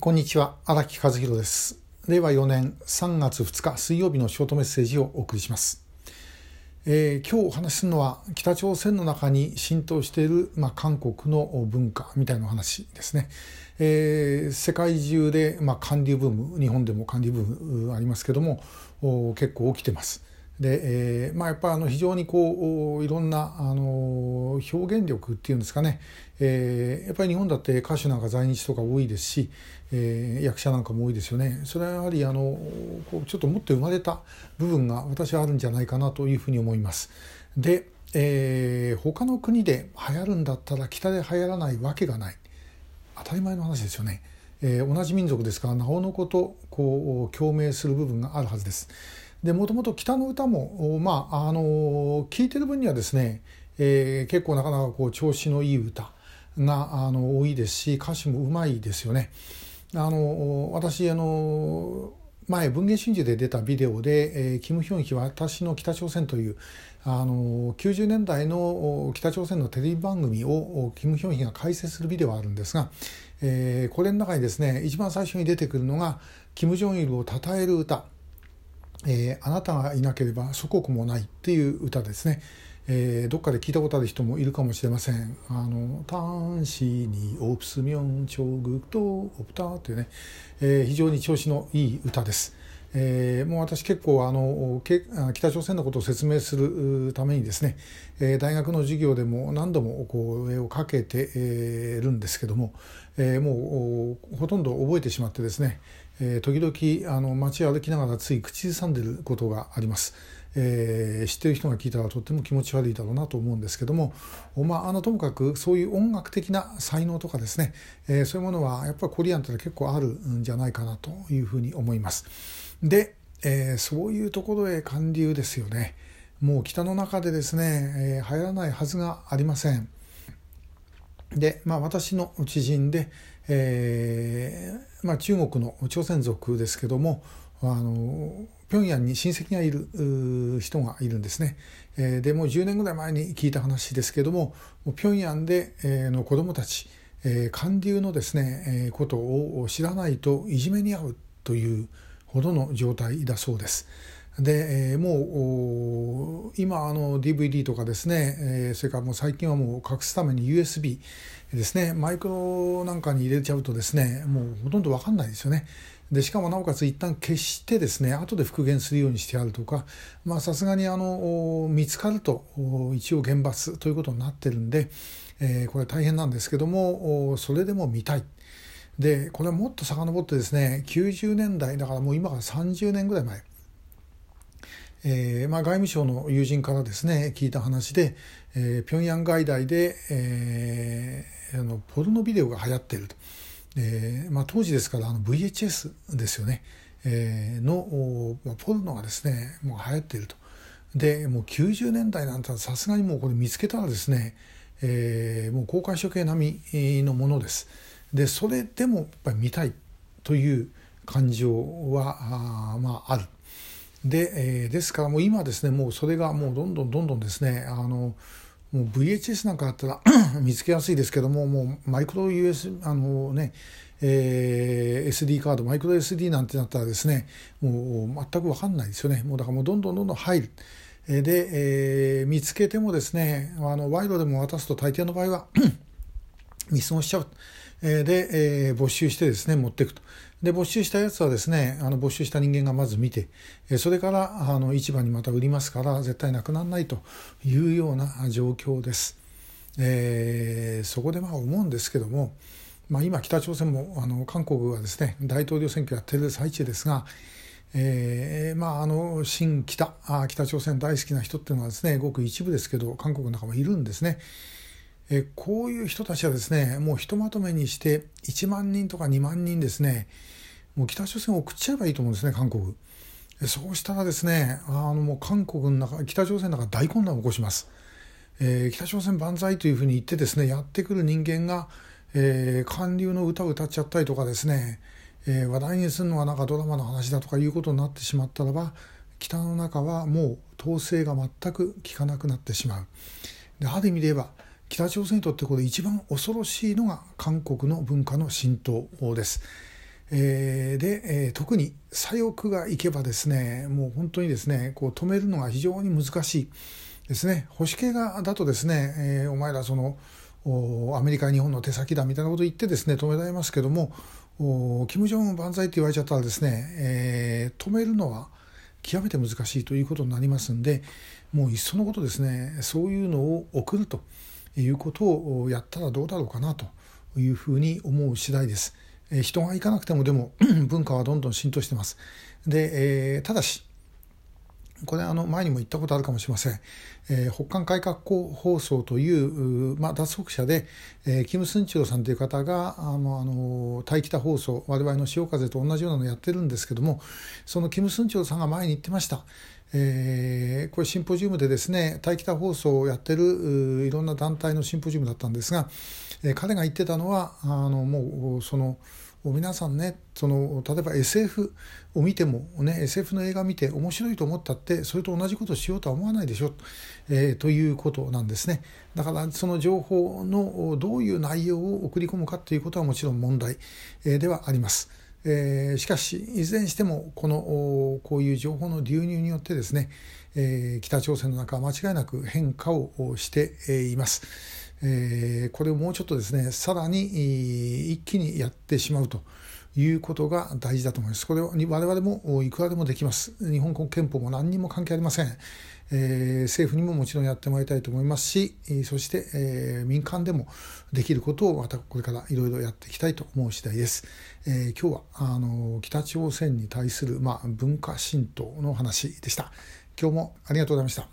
こんにちは荒木和弘です。令和4年3月2日水曜日のショートメッセージをお送りします、えー、今日お話しするのは北朝鮮の中に浸透している、まあ、韓国の文化みたいな話ですね、えー、世界中で、まあ、韓流ブーム日本でも韓流ブームありますけども結構起きてます。で、えー、まあ、やっぱあの非常にこういろんなあの表現力っていうんですかね、えー、やっぱり日本だって歌手なんか在日とか多いですし、えー、役者なんかも多いですよねそれはやはりあのこうちょっと持って生まれた部分が私はあるんじゃないかなというふうに思います。で、えー、他の国で流行るんだったら北で流行らないわけがない当たり前の話ですよね。えー、同じ民族ですからなおのことこう共鳴する部分があるはずです。でもともと北の歌もまああの聞いてる分にはですね、えー、結構なかなかこう調子のいい歌があの多いですし歌詞もうまいですよね。あの私あの前文藝春秋で出たビデオで「えー、キム・ヒョンヒ私の北朝鮮」というあの90年代の北朝鮮のテレビ番組をキム・ヒョンヒが解説するビデオがあるんですが、えー、これの中にですね一番最初に出てくるのがキム・ジョンイルを称える歌えー、あなたがいなければ祖国もないっていう歌ですね、えー、どっかで聞いたことある人もいるかもしれません。あの、単子にオプスミョンチョグとオプターというね、えー、非常に調子のいい歌です。えー、もう私結構あの北朝鮮のことを説明するためにですね、えー、大学の授業でも何度もこう絵をかけて、えー、るんですけども、えー、もうほとんど覚えてしまってですね、えー、時々あの街を歩きながらつい口ずさんでることがあります。えー、知ってる人が聞いたらとっても気持ち悪いだろうなと思うんですけども、まあ、あのともかくそういう音楽的な才能とかですね、えー、そういうものはやっぱりコリアンって結構あるんじゃないかなというふうに思います。で、えー、そういうところへ韓流ですよね。もう北の中でですね、えー、流行らないはずがありません。で、まあ、私の知人で、えーまあ、中国の朝鮮族ですけどもあの平壌に親戚がいる人がいるんですね。えー、でもう10年ぐらい前に聞いた話ですけども平壌で、えー、の子どもたち、えー、韓流のですね、えー、ことを知らないといじめに遭うというほどの状態だそうです。で、え、もう今あの DVD とかですね、え、それからもう最近はもう隠すために USB ですねマイクロなんかに入れちゃうとですねもうほとんど分かんないですよね。でしかもなおかつ一旦消してですね後で復元するようにしてあるとかさすがにあの見つかると一応厳罰ということになってるんで、え、これ大変なんですけどもそれでも見たい。でこれはもっと遡ってですね90年代だからもう今から30年ぐらい前えーまあ、外務省の友人からですね聞いた話で、えー、平壌外大で、えー、あのポルノビデオが流行っていると、えーまあ、当時ですからあの VHS ですよね、えー、のポルノがですねもう流行っていると。でもう90年代なんてさすがにもうこれ見つけたらですね、えー、もう公開処刑並みのものです。でそれでもやっぱり見たいという感情はあまあある。で,、えー、ですからもう今ですねもうそれがもうどんどんどんどんですねあのもう VHS なんかあったら 見つけやすいですけどももうマイクロ US あのねえー、SD カードマイクロ SD なんてなったらですねもう全く分かんないですよね。もうだからもうどんどんどんどん入る。で、えー、見つけてもですねあの賄賂でも渡すと大抵の場合は見過ごしちゃうで、えー、没収してですね持っていくとで没収したやつはですねあの没収した人間がまず見てそれからあの市場にまた売りますから絶対なくならないというような状況です。えー、そこでまあ思うんですけども、まあ、今北朝鮮もあの韓国はですね大統領選挙やってる最中ですが、えー、まああの新北あ北朝鮮大好きな人っていうのはですねごく一部ですけど韓国の中もいるんですね。えこういう人たちはですねもうひとまとめにして1万人とか2万人ですねもう北朝鮮を送っちゃえばいいと思うんですね韓国。そうしたらですねあのもう韓国の中北朝鮮の中大混乱を起こします、えー、北朝鮮万歳というふうに言ってですねやってくる人間が、えー、韓流の歌を歌っちゃったりとかですね、えー、話題にするのはなんかドラマの話だとかいうことになってしまったらば北の中はもう統制が全く効かなくなってしまう。である意味で言えば北朝鮮にとってこれ一番恐ろしいのが韓国の文化の浸透です。えー、で、えー、特に左翼が行けばですねもう本当にですねこう止めるのが非常に難しいですね保守系がだとですね、えー、お前らそのアメリカ日本の手先だみたいなことを言ってですね止められますけども金正恩万歳って言われちゃったらですね、えー、止めるのは極めて難しいということになりますんでもういっそのことですねそういうのを送るということをやったらどうだろうかなというふうに思う次第です。え人が行かなくてもでも 文化はどんどん浸透してます。で、えー、ただしこれあの前にも言ったことあるかもしれません、えー、北韓改革放送という、まあ、脱北者で、えー、キム・スンチョルさんという方があのあの対北放送我々の潮風と同じようなのをやってるんですけどもそのキム・スンチョルさんが前に言ってました。えー、これシンポジウムでですね対北放送をやってるいろんな団体のシンポジウムだったんですが、えー、彼が言ってたのはあのもうその皆さんねその例えば SF を見ても、ね、SF の映画見て面白いと思ったってそれと同じことをしようとは思わないでしょ、えー、ということなんですねだからその情報のどういう内容を送り込むかということはもちろん問題、えー、ではあります。えー、しかしいずれにしてもこのこういう情報の流入によってですね、えー、北朝鮮の中は間違いなく変化をしています。えー、これをもうちょっとですねさらに一気にやってしまうということが大事だと思います。これに我々もいくらでもできます。日本国憲法も何にも関係ありません。えー、政府にももちろんやってもらいたいと思いますし、そして、えー、民間でもできることをまたこれからいろいろやっていきたいと思う次第です。えー、今日はあの北朝鮮に対する、まあ、文化浸透の話でした。今日もありがとうございました。